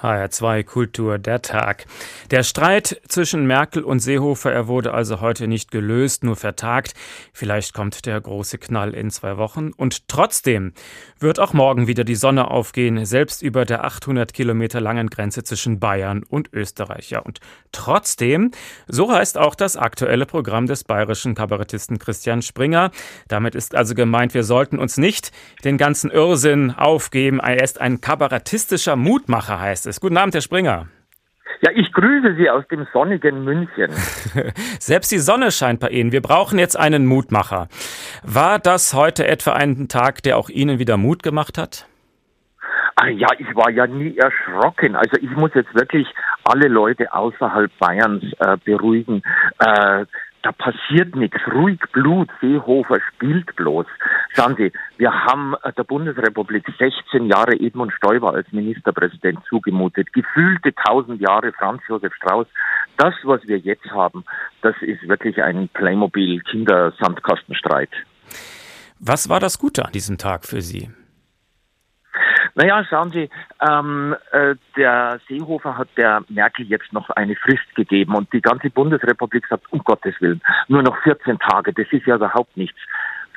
HR2 Kultur der Tag. Der Streit zwischen Merkel und Seehofer, er wurde also heute nicht gelöst, nur vertagt. Vielleicht kommt der große Knall in zwei Wochen. Und trotzdem wird auch morgen wieder die Sonne aufgehen, selbst über der 800 Kilometer langen Grenze zwischen Bayern und Österreich. Ja, und trotzdem, so heißt auch das aktuelle Programm des bayerischen Kabarettisten Christian Springer. Damit ist also gemeint, wir sollten uns nicht den ganzen Irrsinn aufgeben. Er ist ein kabarettistischer Mutmacher, heißt es. Guten Abend, Herr Springer. Ja, ich grüße Sie aus dem sonnigen München. Selbst die Sonne scheint bei Ihnen. Wir brauchen jetzt einen Mutmacher. War das heute etwa ein Tag, der auch Ihnen wieder Mut gemacht hat? Ah ja, ich war ja nie erschrocken. Also ich muss jetzt wirklich alle Leute außerhalb Bayerns äh, beruhigen. Äh, da passiert nichts. Ruhig Blut, Seehofer spielt bloß. Schauen Sie, wir haben äh, der Bundesrepublik 16 Jahre Edmund Stoiber als Ministerpräsident zugemutet. Gefühlte 1000 Jahre Franz Josef Strauß. Das, was wir jetzt haben, das ist wirklich ein Playmobil-Kindersandkastenstreit. Was war das Gute an diesem Tag für Sie? Naja, schauen Sie, ähm, äh, der Seehofer hat der Merkel jetzt noch eine Frist gegeben und die ganze Bundesrepublik sagt, um Gottes Willen, nur noch 14 Tage, das ist ja überhaupt nichts.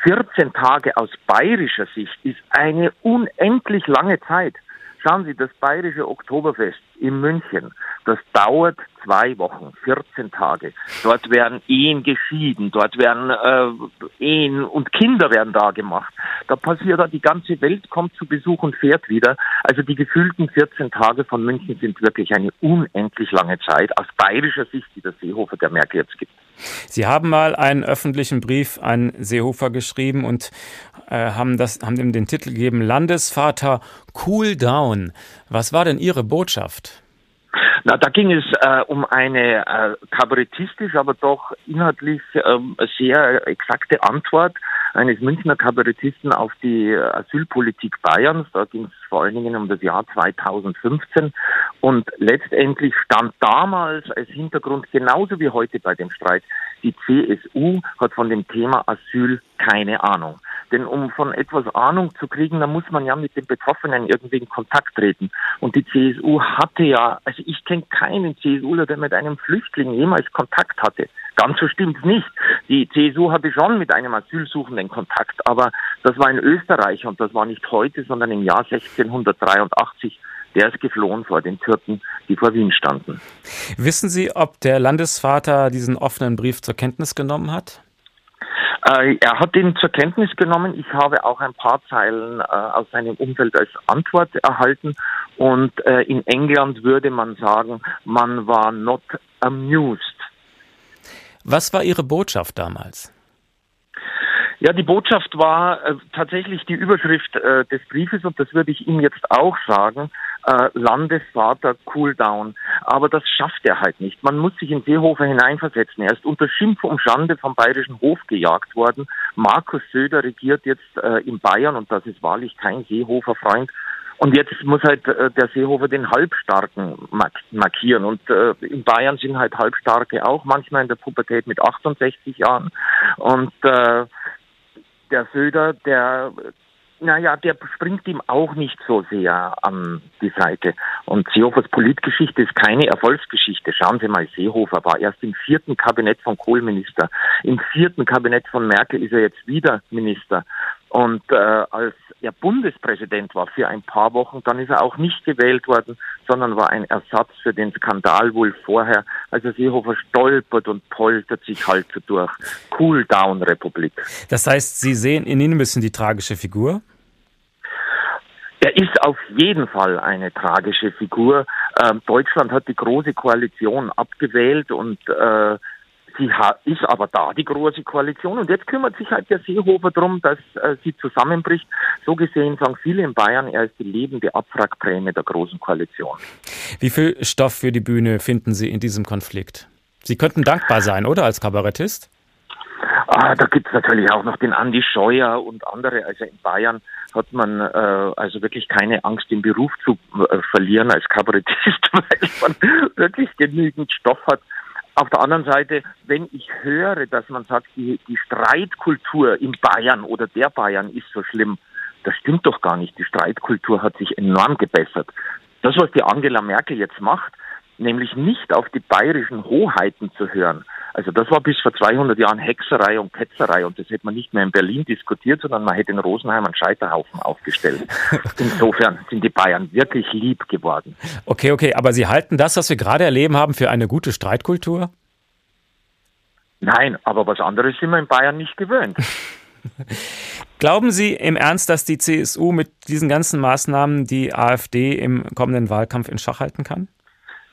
14 Tage aus bayerischer Sicht ist eine unendlich lange Zeit. Schauen Sie, das bayerische Oktoberfest in München, das dauert zwei Wochen, 14 Tage. Dort werden Ehen geschieden, dort werden äh, Ehen und Kinder werden da gemacht. Da passiert da, die ganze Welt kommt zu Besuch und fährt wieder. Also die gefühlten 14 Tage von München sind wirklich eine unendlich lange Zeit aus bayerischer Sicht, die der Seehofer der Merkel jetzt gibt. Sie haben mal einen öffentlichen Brief an Seehofer geschrieben und äh, haben, das, haben ihm den Titel gegeben Landesvater Cool Down. Was war denn Ihre Botschaft? Na, da ging es äh, um eine äh, kabarettistisch, aber doch inhaltlich äh, sehr exakte Antwort eines Münchner Kabarettisten auf die Asylpolitik Bayerns. Da ging es vor allen Dingen um das Jahr 2015. Und letztendlich stand damals als Hintergrund genauso wie heute bei dem Streit, die CSU hat von dem Thema Asyl keine Ahnung. Denn um von etwas Ahnung zu kriegen, da muss man ja mit den Betroffenen irgendwie in Kontakt treten. Und die CSU hatte ja, also ich kenne keinen CSUler, der mit einem Flüchtling jemals Kontakt hatte. Ganz so stimmt's nicht. Die CSU hatte schon mit einem Asylsuchenden Kontakt, aber das war in Österreich und das war nicht heute, sondern im Jahr 1683 der ist geflohen vor den Türken, die vor Wien standen. Wissen Sie, ob der Landesvater diesen offenen Brief zur Kenntnis genommen hat? Äh, er hat ihn zur Kenntnis genommen. Ich habe auch ein paar Zeilen äh, aus seinem Umfeld als Antwort erhalten. Und äh, in England würde man sagen, man war not amused. Was war Ihre Botschaft damals? Ja, die Botschaft war äh, tatsächlich die Überschrift äh, des Briefes und das würde ich ihm jetzt auch sagen äh, Landesvater Cooldown. Aber das schafft er halt nicht. Man muss sich in Seehofer hineinversetzen. Er ist unter Schimpf und Schande vom bayerischen Hof gejagt worden. Markus Söder regiert jetzt äh, in Bayern und das ist wahrlich kein Seehofer-Freund. Und jetzt muss halt äh, der Seehofer den Halbstarken markieren. Und äh, in Bayern sind halt Halbstarke auch manchmal in der Pubertät mit 68 Jahren. Und äh, der Söder, der naja, der springt ihm auch nicht so sehr an die Seite. Und Seehofers Politgeschichte ist keine Erfolgsgeschichte. Schauen Sie mal, Seehofer war erst im vierten Kabinett von Kohl Minister. Im vierten Kabinett von Merkel ist er jetzt wieder Minister. Und äh, als er Bundespräsident war für ein paar Wochen, dann ist er auch nicht gewählt worden, sondern war ein Ersatz für den Skandal wohl vorher. Also Seehofer stolpert und poltert sich halt so durch. Cool-Down-Republik. Das heißt, Sie sehen in ihm ein bisschen die tragische Figur? Er ist auf jeden Fall eine tragische Figur. Ähm, Deutschland hat die große Koalition abgewählt und äh, sie ist aber da, die große Koalition. Und jetzt kümmert sich halt der Seehofer darum, dass äh, sie zusammenbricht. So gesehen sagen viele in Bayern, er ist die lebende Abwrackprämie der großen Koalition. Wie viel Stoff für die Bühne finden Sie in diesem Konflikt? Sie könnten dankbar sein, oder als Kabarettist? Ah, da gibt's natürlich auch noch den Andi Scheuer und andere. Also in Bayern hat man äh, also wirklich keine Angst, den Beruf zu äh, verlieren als Kabarettist, weil man wirklich genügend Stoff hat. Auf der anderen Seite, wenn ich höre, dass man sagt, die, die Streitkultur in Bayern oder der Bayern ist so schlimm, das stimmt doch gar nicht. Die Streitkultur hat sich enorm gebessert. Das, was die Angela Merkel jetzt macht, nämlich nicht auf die bayerischen Hoheiten zu hören. Also das war bis vor 200 Jahren Hexerei und Ketzerei und das hätte man nicht mehr in Berlin diskutiert, sondern man hätte in Rosenheim einen Scheiterhaufen aufgestellt. Insofern sind die Bayern wirklich lieb geworden. Okay, okay, aber Sie halten das, was wir gerade erleben haben, für eine gute Streitkultur? Nein, aber was anderes sind wir in Bayern nicht gewöhnt. Glauben Sie im Ernst, dass die CSU mit diesen ganzen Maßnahmen die AfD im kommenden Wahlkampf in Schach halten kann?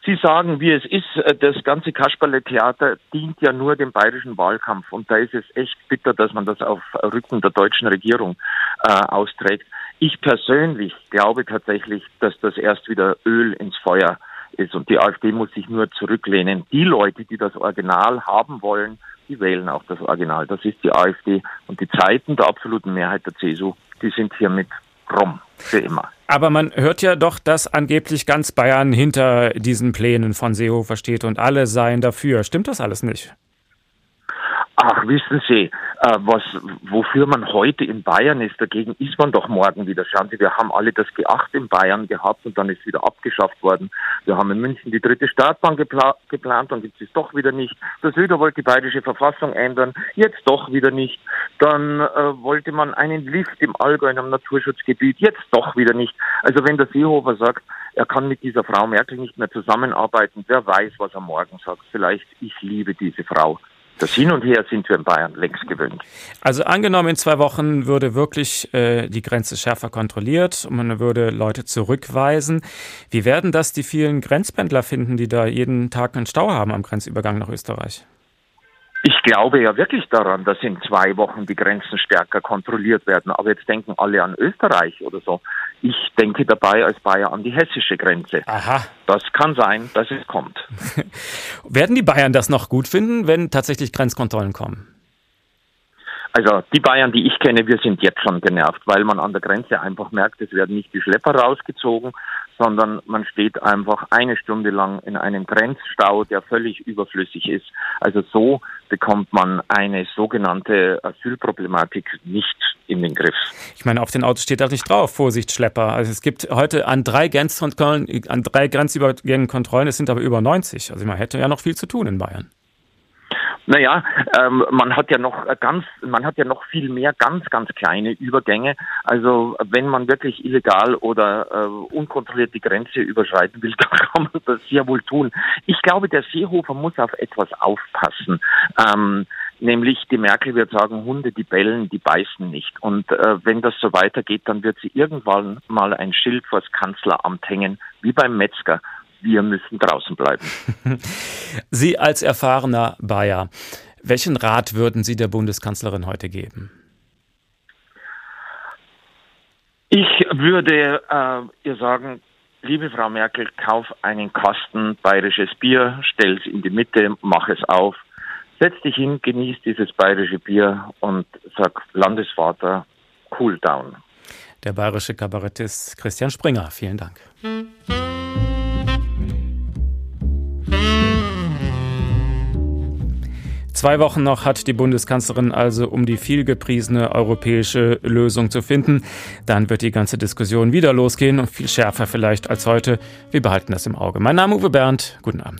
Sie sagen, wie es ist, äh, das ganze Kasperle-Theater dient ja nur dem bayerischen Wahlkampf. Und da ist es echt bitter, dass man das auf Rücken der deutschen Regierung äh, austrägt. Ich persönlich glaube tatsächlich, dass das erst wieder Öl ins Feuer ist. Und die AfD muss sich nur zurücklehnen. Die Leute, die das Original haben wollen, die wählen auch das Original. Das ist die AfD. Und die Zeiten der absoluten Mehrheit der CSU, die sind hiermit rum. Für immer. Aber man hört ja doch, dass angeblich ganz Bayern hinter diesen Plänen von Seehofer steht und alle seien dafür. Stimmt das alles nicht? Ach, wissen Sie, äh, was, wofür man heute in Bayern ist, dagegen ist man doch morgen wieder. Schauen Sie, wir haben alle das G8 in Bayern gehabt und dann ist wieder abgeschafft worden. Wir haben in München die dritte Startbahn gepla geplant, dann gibt es doch wieder nicht. Der Söder wollte die bayerische Verfassung ändern, jetzt doch wieder nicht. Dann äh, wollte man einen Lift im Allgäu in einem Naturschutzgebiet, jetzt doch wieder nicht. Also wenn der Seehofer sagt, er kann mit dieser Frau Merkel nicht mehr zusammenarbeiten, wer weiß, was er morgen sagt. Vielleicht, ich liebe diese Frau. Das Hin und Her sind wir in Bayern längst gewöhnt. Also angenommen, in zwei Wochen würde wirklich äh, die Grenze schärfer kontrolliert und man würde Leute zurückweisen. Wie werden das die vielen Grenzpendler finden, die da jeden Tag einen Stau haben am Grenzübergang nach Österreich? Ich glaube ja wirklich daran, dass in zwei Wochen die Grenzen stärker kontrolliert werden. Aber jetzt denken alle an Österreich oder so. Ich denke dabei als Bayer an die hessische Grenze. Aha. Das kann sein, dass es kommt. werden die Bayern das noch gut finden, wenn tatsächlich Grenzkontrollen kommen? Also die Bayern, die ich kenne, wir sind jetzt schon genervt, weil man an der Grenze einfach merkt, es werden nicht die Schlepper rausgezogen, sondern man steht einfach eine Stunde lang in einem Grenzstau, der völlig überflüssig ist. Also so bekommt man eine sogenannte Asylproblematik nicht in den Griff. Ich meine, auf den Autos steht da nicht drauf, Vorsicht Schlepper. Also es gibt heute an drei Grenzkontrollen, an drei Grenzübergängen Kontrollen, es sind aber über 90. Also man hätte ja noch viel zu tun in Bayern. Naja, ähm, man hat ja noch ganz, man hat ja noch viel mehr ganz, ganz kleine Übergänge. Also wenn man wirklich illegal oder äh, unkontrolliert die Grenze überschreiten will, dann kann man das sehr wohl tun. Ich glaube, der Seehofer muss auf etwas aufpassen. Ähm, nämlich die Merkel wird sagen, Hunde, die bellen, die beißen nicht. Und äh, wenn das so weitergeht, dann wird sie irgendwann mal ein Schild vors Kanzleramt hängen, wie beim Metzger wir müssen draußen bleiben. Sie als erfahrener Bayer, welchen Rat würden Sie der Bundeskanzlerin heute geben? Ich würde äh, ihr sagen, liebe Frau Merkel, kauf einen Kasten bayerisches Bier, stell es in die Mitte, mach es auf, setz dich hin, genieß dieses bayerische Bier und sag Landesvater, cool down. Der bayerische Kabarettist Christian Springer, vielen Dank. Zwei Wochen noch hat die Bundeskanzlerin also, um die vielgepriesene europäische Lösung zu finden. Dann wird die ganze Diskussion wieder losgehen und viel schärfer vielleicht als heute. Wir behalten das im Auge. Mein Name Uwe Bernd. Guten Abend.